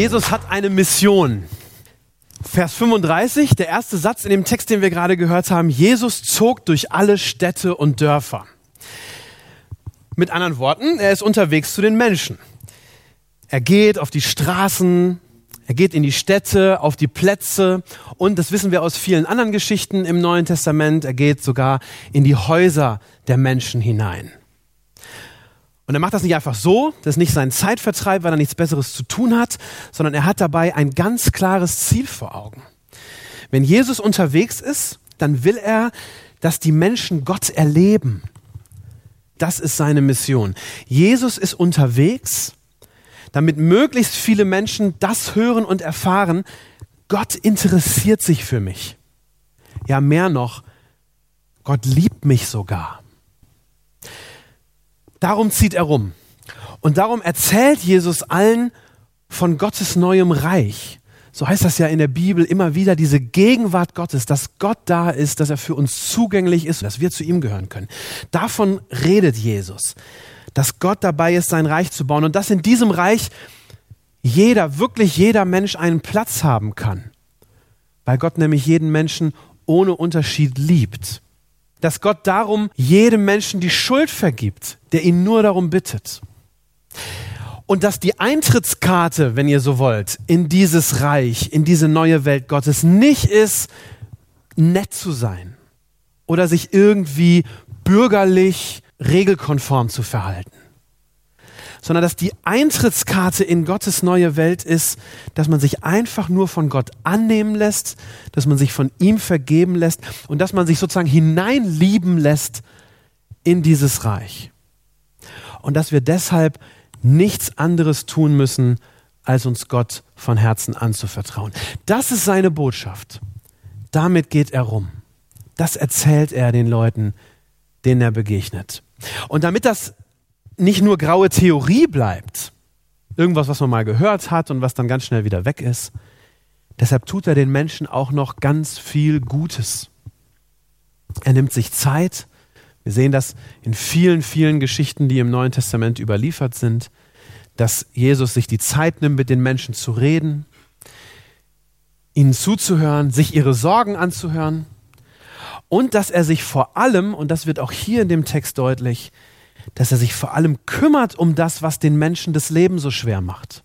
Jesus hat eine Mission. Vers 35, der erste Satz in dem Text, den wir gerade gehört haben. Jesus zog durch alle Städte und Dörfer. Mit anderen Worten, er ist unterwegs zu den Menschen. Er geht auf die Straßen, er geht in die Städte, auf die Plätze und das wissen wir aus vielen anderen Geschichten im Neuen Testament, er geht sogar in die Häuser der Menschen hinein. Und er macht das nicht einfach so, das ist nicht sein Zeitvertreib, weil er nichts Besseres zu tun hat, sondern er hat dabei ein ganz klares Ziel vor Augen. Wenn Jesus unterwegs ist, dann will er, dass die Menschen Gott erleben. Das ist seine Mission. Jesus ist unterwegs, damit möglichst viele Menschen das hören und erfahren, Gott interessiert sich für mich. Ja, mehr noch, Gott liebt mich sogar. Darum zieht er rum. Und darum erzählt Jesus allen von Gottes neuem Reich. So heißt das ja in der Bibel immer wieder, diese Gegenwart Gottes, dass Gott da ist, dass er für uns zugänglich ist, dass wir zu ihm gehören können. Davon redet Jesus, dass Gott dabei ist, sein Reich zu bauen und dass in diesem Reich jeder, wirklich jeder Mensch einen Platz haben kann, weil Gott nämlich jeden Menschen ohne Unterschied liebt dass Gott darum jedem Menschen die Schuld vergibt, der ihn nur darum bittet. Und dass die Eintrittskarte, wenn ihr so wollt, in dieses Reich, in diese neue Welt Gottes nicht ist, nett zu sein oder sich irgendwie bürgerlich, regelkonform zu verhalten sondern dass die Eintrittskarte in Gottes neue Welt ist, dass man sich einfach nur von Gott annehmen lässt, dass man sich von ihm vergeben lässt und dass man sich sozusagen hineinlieben lässt in dieses Reich. Und dass wir deshalb nichts anderes tun müssen, als uns Gott von Herzen anzuvertrauen. Das ist seine Botschaft. Damit geht er rum. Das erzählt er den Leuten, denen er begegnet. Und damit das nicht nur graue Theorie bleibt, irgendwas, was man mal gehört hat und was dann ganz schnell wieder weg ist. Deshalb tut er den Menschen auch noch ganz viel Gutes. Er nimmt sich Zeit. Wir sehen das in vielen, vielen Geschichten, die im Neuen Testament überliefert sind, dass Jesus sich die Zeit nimmt, mit den Menschen zu reden, ihnen zuzuhören, sich ihre Sorgen anzuhören und dass er sich vor allem, und das wird auch hier in dem Text deutlich, dass er sich vor allem kümmert um das, was den Menschen das Leben so schwer macht.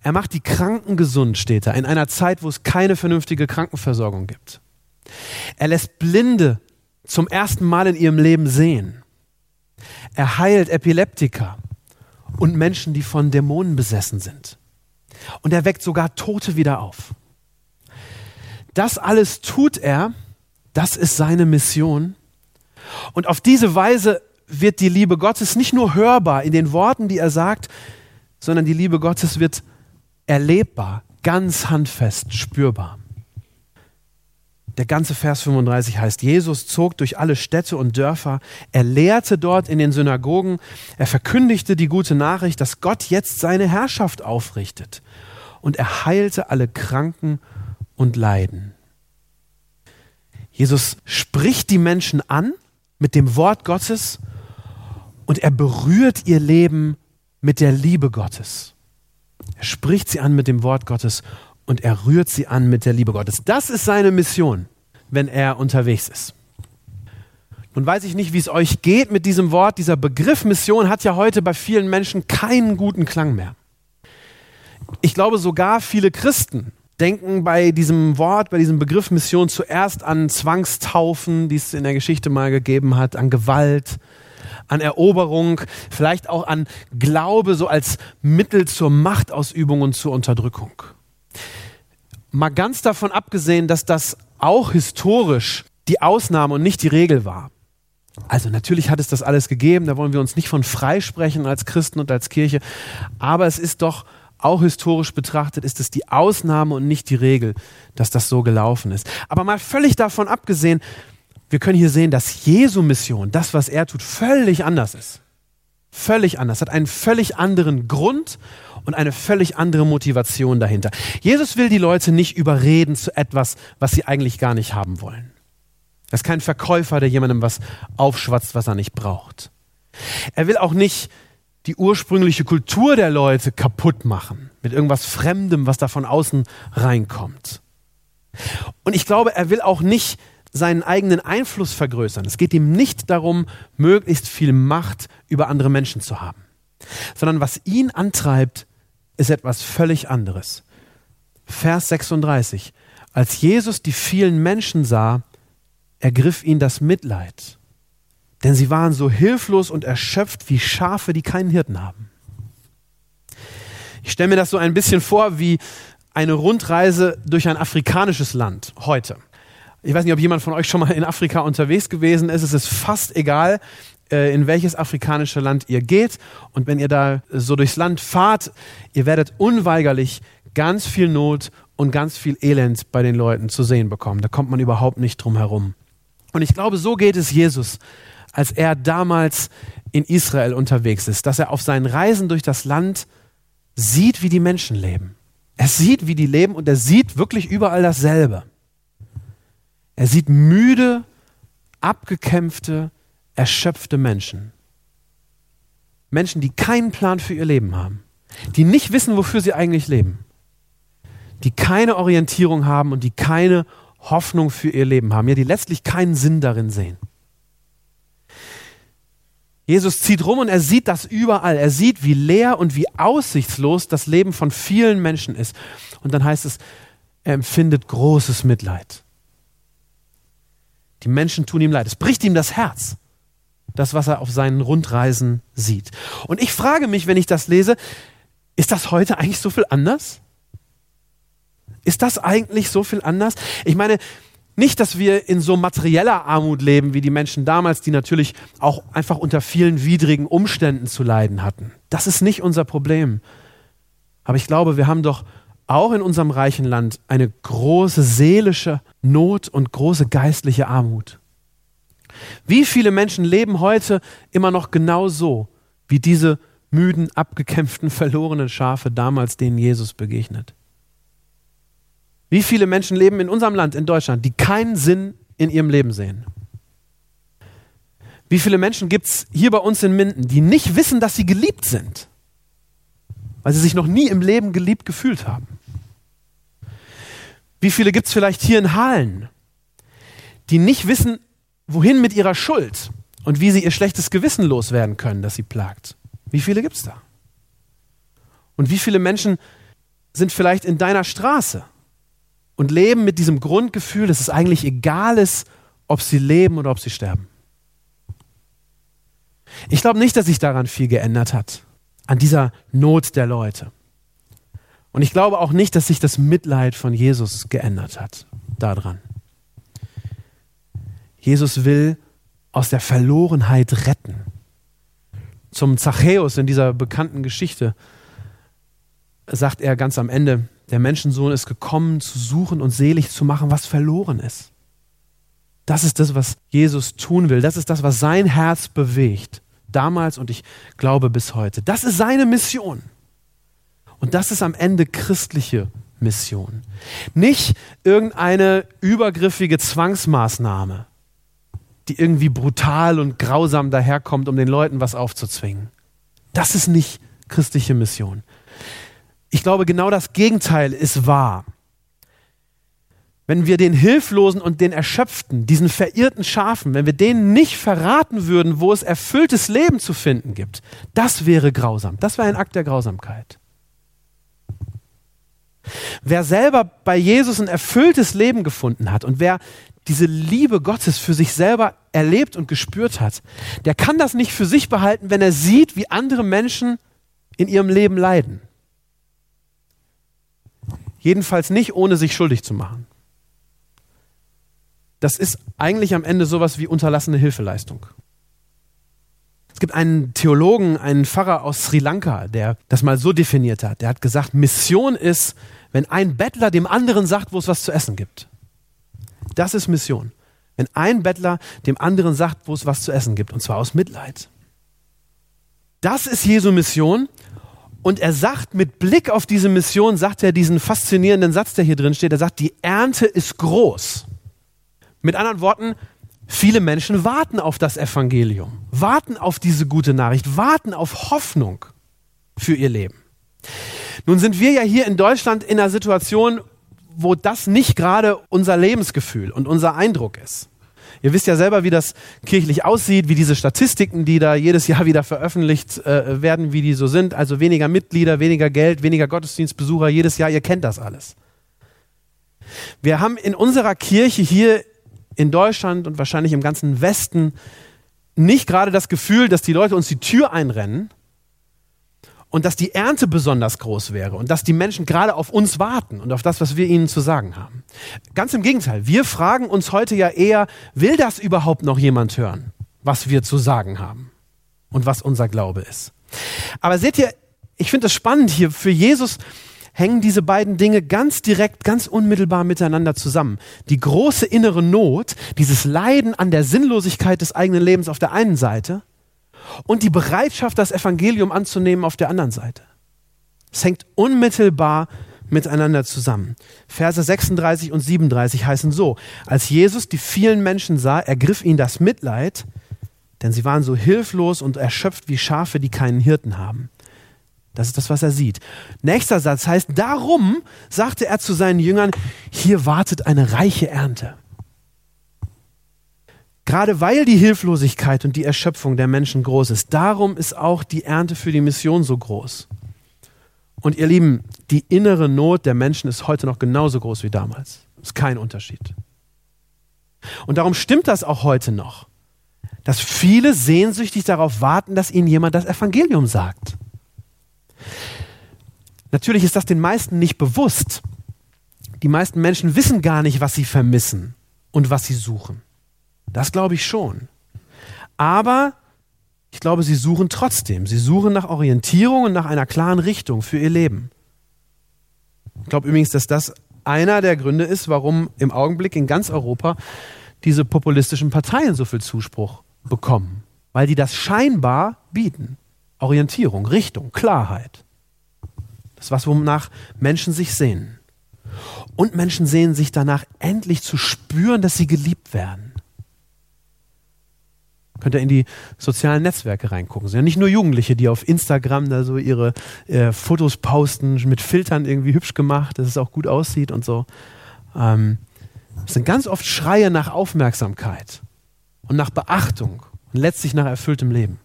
Er macht die Kranken gesund, steht da, in einer Zeit, wo es keine vernünftige Krankenversorgung gibt. Er lässt Blinde zum ersten Mal in ihrem Leben sehen. Er heilt Epileptiker und Menschen, die von Dämonen besessen sind. Und er weckt sogar Tote wieder auf. Das alles tut er, das ist seine Mission. Und auf diese Weise wird die Liebe Gottes nicht nur hörbar in den Worten, die er sagt, sondern die Liebe Gottes wird erlebbar, ganz handfest, spürbar. Der ganze Vers 35 heißt, Jesus zog durch alle Städte und Dörfer, er lehrte dort in den Synagogen, er verkündigte die gute Nachricht, dass Gott jetzt seine Herrschaft aufrichtet und er heilte alle Kranken und Leiden. Jesus spricht die Menschen an mit dem Wort Gottes und er berührt ihr Leben mit der Liebe Gottes. Er spricht sie an mit dem Wort Gottes und er rührt sie an mit der Liebe Gottes. Das ist seine Mission, wenn er unterwegs ist. Nun weiß ich nicht, wie es euch geht mit diesem Wort. Dieser Begriff Mission hat ja heute bei vielen Menschen keinen guten Klang mehr. Ich glaube sogar viele Christen denken bei diesem Wort, bei diesem Begriff Mission zuerst an Zwangstaufen, die es in der Geschichte mal gegeben hat, an Gewalt, an Eroberung, vielleicht auch an Glaube so als Mittel zur Machtausübung und zur Unterdrückung. Mal ganz davon abgesehen, dass das auch historisch die Ausnahme und nicht die Regel war. Also natürlich hat es das alles gegeben, da wollen wir uns nicht von freisprechen als Christen und als Kirche, aber es ist doch auch historisch betrachtet, ist es die Ausnahme und nicht die Regel, dass das so gelaufen ist. Aber mal völlig davon abgesehen, wir können hier sehen, dass Jesu Mission, das, was er tut, völlig anders ist. Völlig anders, hat einen völlig anderen Grund und eine völlig andere Motivation dahinter. Jesus will die Leute nicht überreden zu etwas, was sie eigentlich gar nicht haben wollen. Er ist kein Verkäufer, der jemandem was aufschwatzt, was er nicht braucht. Er will auch nicht die ursprüngliche Kultur der Leute kaputt machen mit irgendwas Fremdem, was da von außen reinkommt. Und ich glaube, er will auch nicht seinen eigenen Einfluss vergrößern. Es geht ihm nicht darum, möglichst viel Macht über andere Menschen zu haben, sondern was ihn antreibt, ist etwas völlig anderes. Vers 36. Als Jesus die vielen Menschen sah, ergriff ihn das Mitleid denn sie waren so hilflos und erschöpft wie Schafe, die keinen Hirten haben. Ich stelle mir das so ein bisschen vor wie eine Rundreise durch ein afrikanisches Land heute. Ich weiß nicht, ob jemand von euch schon mal in Afrika unterwegs gewesen ist. Es ist fast egal, äh, in welches afrikanische Land ihr geht. Und wenn ihr da so durchs Land fahrt, ihr werdet unweigerlich ganz viel Not und ganz viel Elend bei den Leuten zu sehen bekommen. Da kommt man überhaupt nicht drum herum. Und ich glaube, so geht es Jesus als er damals in Israel unterwegs ist, dass er auf seinen Reisen durch das Land sieht, wie die Menschen leben. Er sieht, wie die leben und er sieht wirklich überall dasselbe. Er sieht müde, abgekämpfte, erschöpfte Menschen. Menschen, die keinen Plan für ihr Leben haben, die nicht wissen, wofür sie eigentlich leben, die keine Orientierung haben und die keine Hoffnung für ihr Leben haben, ja, die letztlich keinen Sinn darin sehen. Jesus zieht rum und er sieht das überall. Er sieht, wie leer und wie aussichtslos das Leben von vielen Menschen ist. Und dann heißt es, er empfindet großes Mitleid. Die Menschen tun ihm leid. Es bricht ihm das Herz, das, was er auf seinen Rundreisen sieht. Und ich frage mich, wenn ich das lese, ist das heute eigentlich so viel anders? Ist das eigentlich so viel anders? Ich meine, nicht, dass wir in so materieller Armut leben wie die Menschen damals, die natürlich auch einfach unter vielen widrigen Umständen zu leiden hatten. Das ist nicht unser Problem. Aber ich glaube, wir haben doch auch in unserem reichen Land eine große seelische Not und große geistliche Armut. Wie viele Menschen leben heute immer noch genau so, wie diese müden, abgekämpften, verlorenen Schafe damals, denen Jesus begegnet? Wie viele Menschen leben in unserem Land, in Deutschland, die keinen Sinn in ihrem Leben sehen? Wie viele Menschen gibt es hier bei uns in Minden, die nicht wissen, dass sie geliebt sind, weil sie sich noch nie im Leben geliebt gefühlt haben? Wie viele gibt es vielleicht hier in Halen, die nicht wissen, wohin mit ihrer Schuld und wie sie ihr schlechtes Gewissen loswerden können, das sie plagt? Wie viele gibt es da? Und wie viele Menschen sind vielleicht in deiner Straße und leben mit diesem Grundgefühl, dass es eigentlich egal ist, ob sie leben oder ob sie sterben. Ich glaube nicht, dass sich daran viel geändert hat, an dieser Not der Leute. Und ich glaube auch nicht, dass sich das Mitleid von Jesus geändert hat daran. Jesus will aus der Verlorenheit retten. Zum Zachäus in dieser bekannten Geschichte sagt er ganz am Ende, der Menschensohn ist gekommen, zu suchen und selig zu machen, was verloren ist. Das ist das, was Jesus tun will. Das ist das, was sein Herz bewegt. Damals und ich glaube bis heute. Das ist seine Mission. Und das ist am Ende christliche Mission. Nicht irgendeine übergriffige Zwangsmaßnahme, die irgendwie brutal und grausam daherkommt, um den Leuten was aufzuzwingen. Das ist nicht christliche Mission. Ich glaube, genau das Gegenteil ist wahr. Wenn wir den Hilflosen und den Erschöpften, diesen verirrten Schafen, wenn wir denen nicht verraten würden, wo es erfülltes Leben zu finden gibt, das wäre grausam. Das wäre ein Akt der Grausamkeit. Wer selber bei Jesus ein erfülltes Leben gefunden hat und wer diese Liebe Gottes für sich selber erlebt und gespürt hat, der kann das nicht für sich behalten, wenn er sieht, wie andere Menschen in ihrem Leben leiden. Jedenfalls nicht, ohne sich schuldig zu machen. Das ist eigentlich am Ende sowas wie unterlassene Hilfeleistung. Es gibt einen Theologen, einen Pfarrer aus Sri Lanka, der das mal so definiert hat. Der hat gesagt, Mission ist, wenn ein Bettler dem anderen sagt, wo es was zu essen gibt. Das ist Mission. Wenn ein Bettler dem anderen sagt, wo es was zu essen gibt, und zwar aus Mitleid. Das ist Jesu Mission. Und er sagt mit Blick auf diese Mission, sagt er diesen faszinierenden Satz, der hier drin steht. Er sagt, die Ernte ist groß. Mit anderen Worten, viele Menschen warten auf das Evangelium, warten auf diese gute Nachricht, warten auf Hoffnung für ihr Leben. Nun sind wir ja hier in Deutschland in einer Situation, wo das nicht gerade unser Lebensgefühl und unser Eindruck ist. Ihr wisst ja selber, wie das kirchlich aussieht, wie diese Statistiken, die da jedes Jahr wieder veröffentlicht äh, werden, wie die so sind. Also weniger Mitglieder, weniger Geld, weniger Gottesdienstbesucher jedes Jahr. Ihr kennt das alles. Wir haben in unserer Kirche hier in Deutschland und wahrscheinlich im ganzen Westen nicht gerade das Gefühl, dass die Leute uns die Tür einrennen, und dass die Ernte besonders groß wäre und dass die Menschen gerade auf uns warten und auf das, was wir ihnen zu sagen haben. Ganz im Gegenteil, wir fragen uns heute ja eher, will das überhaupt noch jemand hören, was wir zu sagen haben und was unser Glaube ist. Aber seht ihr, ich finde es spannend hier, für Jesus hängen diese beiden Dinge ganz direkt, ganz unmittelbar miteinander zusammen. Die große innere Not, dieses Leiden an der Sinnlosigkeit des eigenen Lebens auf der einen Seite und die Bereitschaft, das Evangelium anzunehmen auf der anderen Seite. Es hängt unmittelbar miteinander zusammen. Verse 36 und 37 heißen so, als Jesus die vielen Menschen sah, ergriff ihn das Mitleid, denn sie waren so hilflos und erschöpft wie Schafe, die keinen Hirten haben. Das ist das, was er sieht. Nächster Satz heißt, darum sagte er zu seinen Jüngern, hier wartet eine reiche Ernte. Gerade weil die Hilflosigkeit und die Erschöpfung der Menschen groß ist, darum ist auch die Ernte für die Mission so groß. Und ihr Lieben, die innere Not der Menschen ist heute noch genauso groß wie damals. Ist kein Unterschied. Und darum stimmt das auch heute noch, dass viele sehnsüchtig darauf warten, dass ihnen jemand das Evangelium sagt. Natürlich ist das den meisten nicht bewusst. Die meisten Menschen wissen gar nicht, was sie vermissen und was sie suchen. Das glaube ich schon. Aber ich glaube, sie suchen trotzdem. Sie suchen nach Orientierung und nach einer klaren Richtung für ihr Leben. Ich glaube übrigens, dass das einer der Gründe ist, warum im Augenblick in ganz Europa diese populistischen Parteien so viel Zuspruch bekommen. Weil die das scheinbar bieten. Orientierung, Richtung, Klarheit. Das ist was, wonach Menschen sich sehnen. Und Menschen sehnen sich danach, endlich zu spüren, dass sie geliebt werden. Könnt ihr in die sozialen Netzwerke reingucken. Sind ja nicht nur Jugendliche, die auf Instagram da so ihre äh, Fotos posten, mit Filtern irgendwie hübsch gemacht, dass es auch gut aussieht und so. Ähm, es sind ganz oft Schreie nach Aufmerksamkeit und nach Beachtung und letztlich nach erfülltem Leben.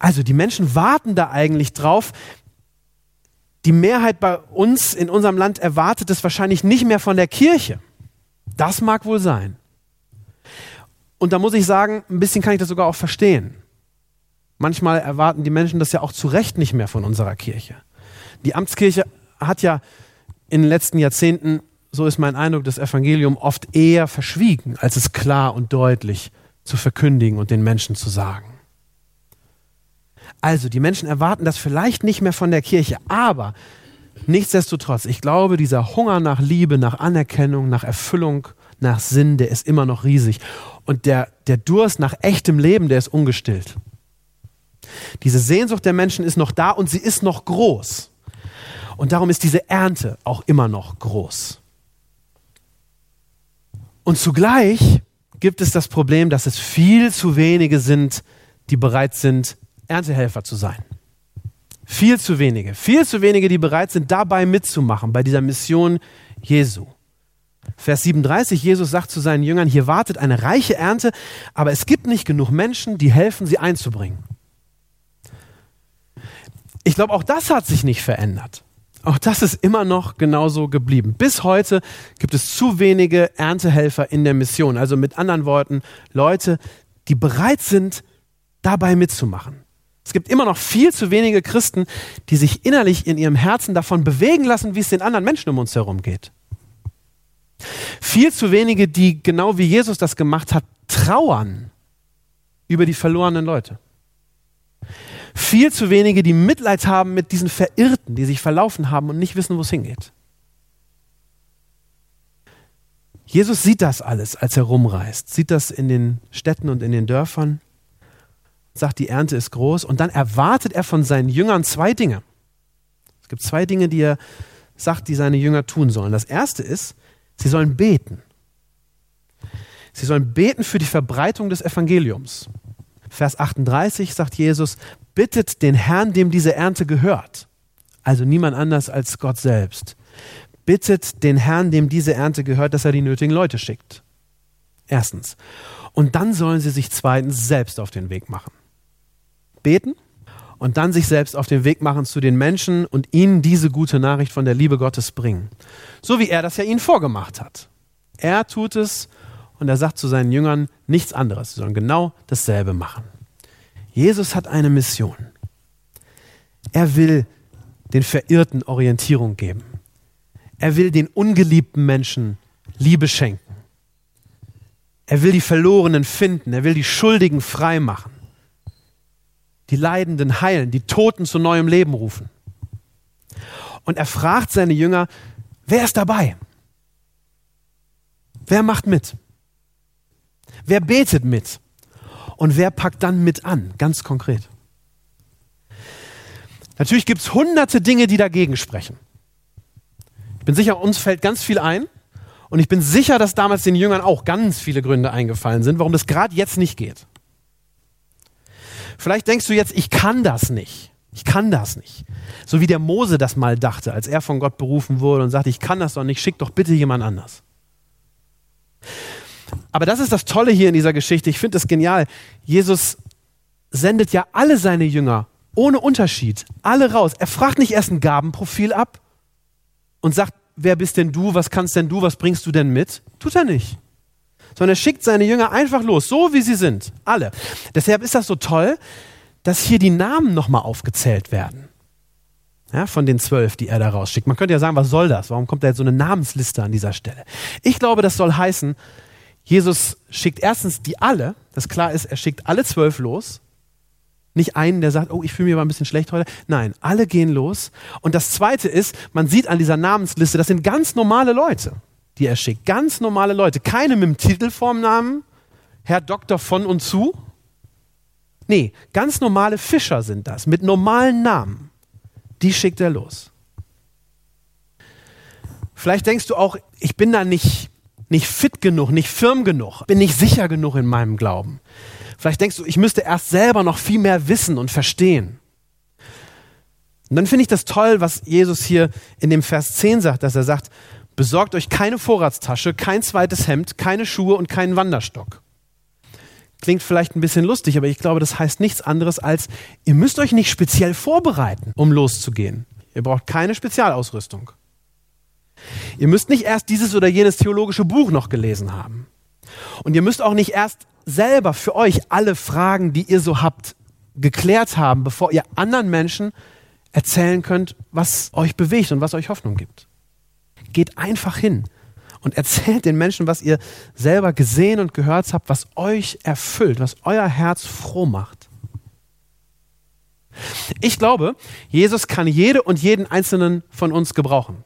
Also die Menschen warten da eigentlich drauf. Die Mehrheit bei uns in unserem Land erwartet es wahrscheinlich nicht mehr von der Kirche. Das mag wohl sein. Und da muss ich sagen, ein bisschen kann ich das sogar auch verstehen. Manchmal erwarten die Menschen das ja auch zu Recht nicht mehr von unserer Kirche. Die Amtskirche hat ja in den letzten Jahrzehnten, so ist mein Eindruck, das Evangelium oft eher verschwiegen, als es klar und deutlich zu verkündigen und den Menschen zu sagen. Also, die Menschen erwarten das vielleicht nicht mehr von der Kirche, aber nichtsdestotrotz, ich glaube, dieser Hunger nach Liebe, nach Anerkennung, nach Erfüllung, nach Sinn, der ist immer noch riesig. Und der, der Durst nach echtem Leben, der ist ungestillt. Diese Sehnsucht der Menschen ist noch da und sie ist noch groß. Und darum ist diese Ernte auch immer noch groß. Und zugleich gibt es das Problem, dass es viel zu wenige sind, die bereit sind, Erntehelfer zu sein. Viel zu wenige. Viel zu wenige, die bereit sind, dabei mitzumachen, bei dieser Mission Jesu. Vers 37, Jesus sagt zu seinen Jüngern, hier wartet eine reiche Ernte, aber es gibt nicht genug Menschen, die helfen, sie einzubringen. Ich glaube, auch das hat sich nicht verändert. Auch das ist immer noch genauso geblieben. Bis heute gibt es zu wenige Erntehelfer in der Mission. Also mit anderen Worten, Leute, die bereit sind, dabei mitzumachen. Es gibt immer noch viel zu wenige Christen, die sich innerlich in ihrem Herzen davon bewegen lassen, wie es den anderen Menschen um uns herum geht. Viel zu wenige, die genau wie Jesus das gemacht hat, trauern über die verlorenen Leute. Viel zu wenige, die Mitleid haben mit diesen Verirrten, die sich verlaufen haben und nicht wissen, wo es hingeht. Jesus sieht das alles, als er rumreist, sieht das in den Städten und in den Dörfern, sagt, die Ernte ist groß und dann erwartet er von seinen Jüngern zwei Dinge. Es gibt zwei Dinge, die er sagt, die seine Jünger tun sollen. Das erste ist, sie sollen beten. Sie sollen beten für die Verbreitung des Evangeliums. Vers 38 sagt Jesus, bittet den Herrn, dem diese Ernte gehört. Also niemand anders als Gott selbst. Bittet den Herrn, dem diese Ernte gehört, dass er die nötigen Leute schickt. Erstens. Und dann sollen sie sich zweitens selbst auf den Weg machen. Beten und dann sich selbst auf den Weg machen zu den Menschen und ihnen diese gute Nachricht von der Liebe Gottes bringen. So wie er das ja ihnen vorgemacht hat. Er tut es und er sagt zu seinen Jüngern nichts anderes. Sollen genau dasselbe machen. Jesus hat eine Mission. Er will den Verirrten Orientierung geben. Er will den ungeliebten Menschen Liebe schenken. Er will die Verlorenen finden. Er will die Schuldigen frei machen. Die Leidenden heilen, die Toten zu neuem Leben rufen. Und er fragt seine Jünger, wer ist dabei? Wer macht mit? Wer betet mit? Und wer packt dann mit an, ganz konkret? Natürlich gibt es hunderte Dinge, die dagegen sprechen. Ich bin sicher, uns fällt ganz viel ein. Und ich bin sicher, dass damals den Jüngern auch ganz viele Gründe eingefallen sind, warum das gerade jetzt nicht geht. Vielleicht denkst du jetzt, ich kann das nicht. Ich kann das nicht. So wie der Mose das mal dachte, als er von Gott berufen wurde und sagte, ich kann das doch nicht, schick doch bitte jemand anders. Aber das ist das Tolle hier in dieser Geschichte. Ich finde es genial. Jesus sendet ja alle seine Jünger ohne Unterschied, alle raus. Er fragt nicht erst ein Gabenprofil ab und sagt, wer bist denn du, was kannst denn du, was bringst du denn mit? Tut er nicht. Sondern er schickt seine Jünger einfach los, so wie sie sind, alle. Deshalb ist das so toll, dass hier die Namen nochmal aufgezählt werden. Ja, von den zwölf, die er da rausschickt. Man könnte ja sagen, was soll das? Warum kommt da jetzt so eine Namensliste an dieser Stelle? Ich glaube, das soll heißen, Jesus schickt erstens die alle, das klar ist, er schickt alle zwölf los. Nicht einen, der sagt, oh, ich fühle mich aber ein bisschen schlecht heute. Nein, alle gehen los. Und das Zweite ist, man sieht an dieser Namensliste, das sind ganz normale Leute, die er schickt. Ganz normale Leute. Keine mit dem Titel vorm Namen, Herr Doktor von und zu. Nee, ganz normale Fischer sind das, mit normalen Namen. Die schickt er los. Vielleicht denkst du auch, ich bin da nicht nicht fit genug, nicht firm genug, bin nicht sicher genug in meinem Glauben. Vielleicht denkst du, ich müsste erst selber noch viel mehr wissen und verstehen. Und dann finde ich das toll, was Jesus hier in dem Vers 10 sagt, dass er sagt, besorgt euch keine Vorratstasche, kein zweites Hemd, keine Schuhe und keinen Wanderstock. Klingt vielleicht ein bisschen lustig, aber ich glaube, das heißt nichts anderes als, ihr müsst euch nicht speziell vorbereiten, um loszugehen. Ihr braucht keine Spezialausrüstung. Ihr müsst nicht erst dieses oder jenes theologische Buch noch gelesen haben. Und ihr müsst auch nicht erst selber für euch alle Fragen, die ihr so habt, geklärt haben, bevor ihr anderen Menschen erzählen könnt, was euch bewegt und was euch Hoffnung gibt. Geht einfach hin und erzählt den Menschen, was ihr selber gesehen und gehört habt, was euch erfüllt, was euer Herz froh macht. Ich glaube, Jesus kann jede und jeden einzelnen von uns gebrauchen.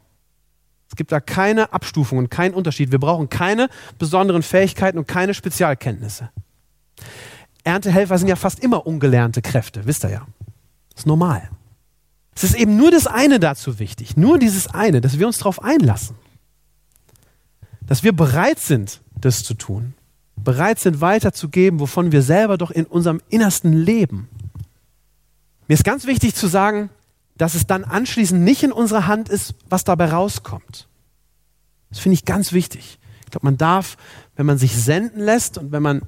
Es gibt da keine Abstufung und keinen Unterschied. Wir brauchen keine besonderen Fähigkeiten und keine Spezialkenntnisse. Erntehelfer sind ja fast immer ungelernte Kräfte, wisst ihr ja. Das ist normal. Es ist eben nur das eine dazu wichtig, nur dieses eine, dass wir uns darauf einlassen. Dass wir bereit sind, das zu tun. Bereit sind, weiterzugeben, wovon wir selber doch in unserem Innersten leben. Mir ist ganz wichtig zu sagen, dass es dann anschließend nicht in unserer Hand ist, was dabei rauskommt. Das finde ich ganz wichtig. Ich glaube, man darf, wenn man sich senden lässt und wenn man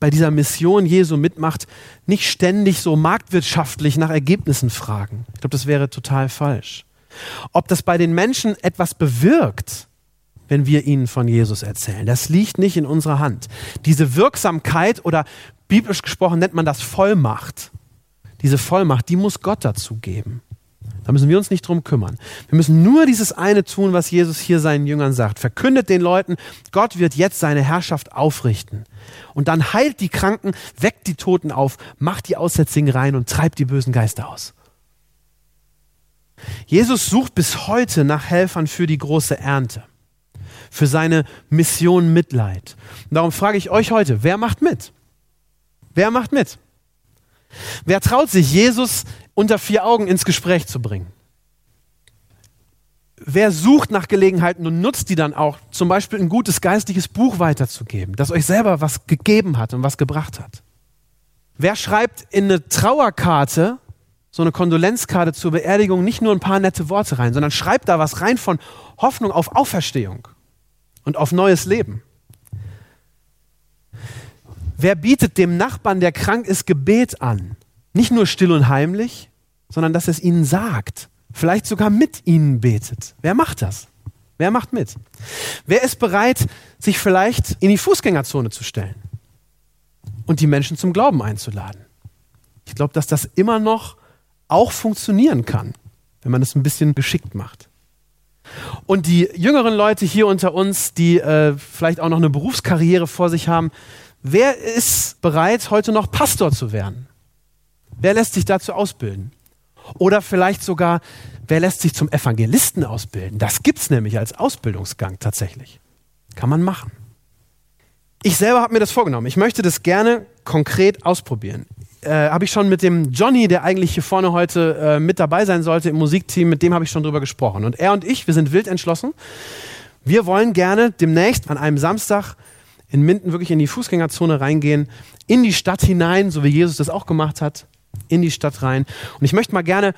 bei dieser Mission Jesu mitmacht, nicht ständig so marktwirtschaftlich nach Ergebnissen fragen. Ich glaube, das wäre total falsch. Ob das bei den Menschen etwas bewirkt, wenn wir ihnen von Jesus erzählen, das liegt nicht in unserer Hand. Diese Wirksamkeit oder biblisch gesprochen nennt man das Vollmacht diese Vollmacht, die muss Gott dazu geben. Da müssen wir uns nicht drum kümmern. Wir müssen nur dieses eine tun, was Jesus hier seinen Jüngern sagt. Verkündet den Leuten, Gott wird jetzt seine Herrschaft aufrichten. Und dann heilt die Kranken, weckt die Toten auf, macht die Aussätzigen rein und treibt die bösen Geister aus. Jesus sucht bis heute nach Helfern für die große Ernte, für seine Mission Mitleid. Und darum frage ich euch heute, wer macht mit? Wer macht mit? Wer traut sich, Jesus unter vier Augen ins Gespräch zu bringen? Wer sucht nach Gelegenheiten und nutzt die dann auch, zum Beispiel ein gutes geistliches Buch weiterzugeben, das euch selber was gegeben hat und was gebracht hat? Wer schreibt in eine Trauerkarte, so eine Kondolenzkarte zur Beerdigung, nicht nur ein paar nette Worte rein, sondern schreibt da was rein von Hoffnung auf Auferstehung und auf neues Leben? Wer bietet dem Nachbarn, der krank ist, Gebet an? Nicht nur still und heimlich, sondern dass es ihnen sagt. Vielleicht sogar mit ihnen betet. Wer macht das? Wer macht mit? Wer ist bereit, sich vielleicht in die Fußgängerzone zu stellen und die Menschen zum Glauben einzuladen? Ich glaube, dass das immer noch auch funktionieren kann, wenn man es ein bisschen geschickt macht. Und die jüngeren Leute hier unter uns, die äh, vielleicht auch noch eine Berufskarriere vor sich haben, Wer ist bereit, heute noch Pastor zu werden? Wer lässt sich dazu ausbilden? Oder vielleicht sogar, wer lässt sich zum Evangelisten ausbilden? Das gibt es nämlich als Ausbildungsgang tatsächlich. Kann man machen. Ich selber habe mir das vorgenommen. Ich möchte das gerne konkret ausprobieren. Äh, habe ich schon mit dem Johnny, der eigentlich hier vorne heute äh, mit dabei sein sollte im Musikteam, mit dem habe ich schon drüber gesprochen. Und er und ich, wir sind wild entschlossen. Wir wollen gerne demnächst an einem Samstag in Minden wirklich in die Fußgängerzone reingehen, in die Stadt hinein, so wie Jesus das auch gemacht hat, in die Stadt rein. Und ich möchte mal gerne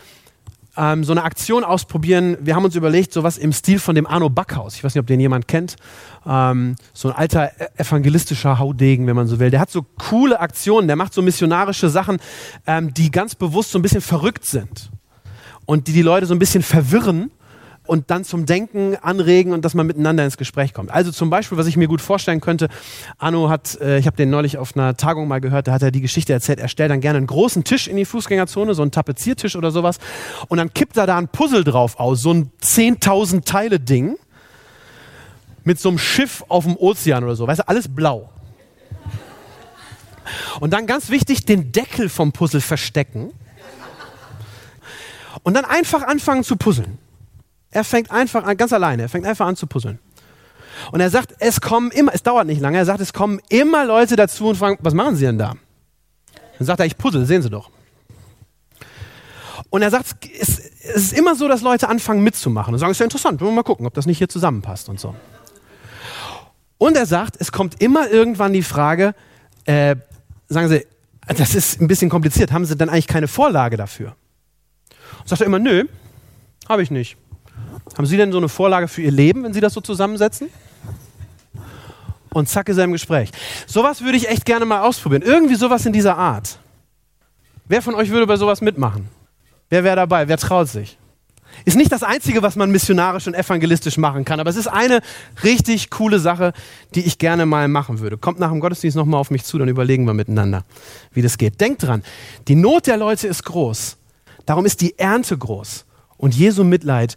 ähm, so eine Aktion ausprobieren. Wir haben uns überlegt, sowas im Stil von dem Arno Backhaus. Ich weiß nicht, ob den jemand kennt. Ähm, so ein alter e-, evangelistischer Haudegen, wenn man so will. Der hat so coole Aktionen, der macht so missionarische Sachen, ähm, die ganz bewusst so ein bisschen verrückt sind und die die Leute so ein bisschen verwirren und dann zum Denken anregen und dass man miteinander ins Gespräch kommt. Also zum Beispiel, was ich mir gut vorstellen könnte, Arno hat, äh, ich habe den neulich auf einer Tagung mal gehört, da hat er die Geschichte erzählt, er stellt dann gerne einen großen Tisch in die Fußgängerzone, so einen Tapeziertisch oder sowas, und dann kippt er da ein Puzzle drauf aus, so ein 10.000 Teile Ding mit so einem Schiff auf dem Ozean oder so, weißt du, alles blau. Und dann ganz wichtig, den Deckel vom Puzzle verstecken. Und dann einfach anfangen zu puzzeln. Er fängt einfach an, ganz alleine, er fängt einfach an zu puzzeln. Und er sagt, es kommen immer, es dauert nicht lange, er sagt, es kommen immer Leute dazu und fragen, was machen Sie denn da? Dann sagt er, ich puzzle, sehen Sie doch. Und er sagt, es, ist immer so, dass Leute anfangen mitzumachen und sagen, es ist ja interessant, wollen wir mal gucken, ob das nicht hier zusammenpasst und so. Und er sagt, es kommt immer irgendwann die Frage, äh, sagen Sie, das ist ein bisschen kompliziert, haben Sie denn eigentlich keine Vorlage dafür? Und sagt er immer, nö, habe ich nicht. Haben Sie denn so eine Vorlage für Ihr Leben, wenn Sie das so zusammensetzen? Und zack ist er im Gespräch. Sowas würde ich echt gerne mal ausprobieren. Irgendwie sowas in dieser Art. Wer von euch würde bei sowas mitmachen? Wer wäre dabei? Wer traut sich? Ist nicht das Einzige, was man missionarisch und evangelistisch machen kann, aber es ist eine richtig coole Sache, die ich gerne mal machen würde. Kommt nach dem Gottesdienst nochmal auf mich zu, dann überlegen wir miteinander, wie das geht. Denkt dran, die Not der Leute ist groß. Darum ist die Ernte groß. Und Jesu Mitleid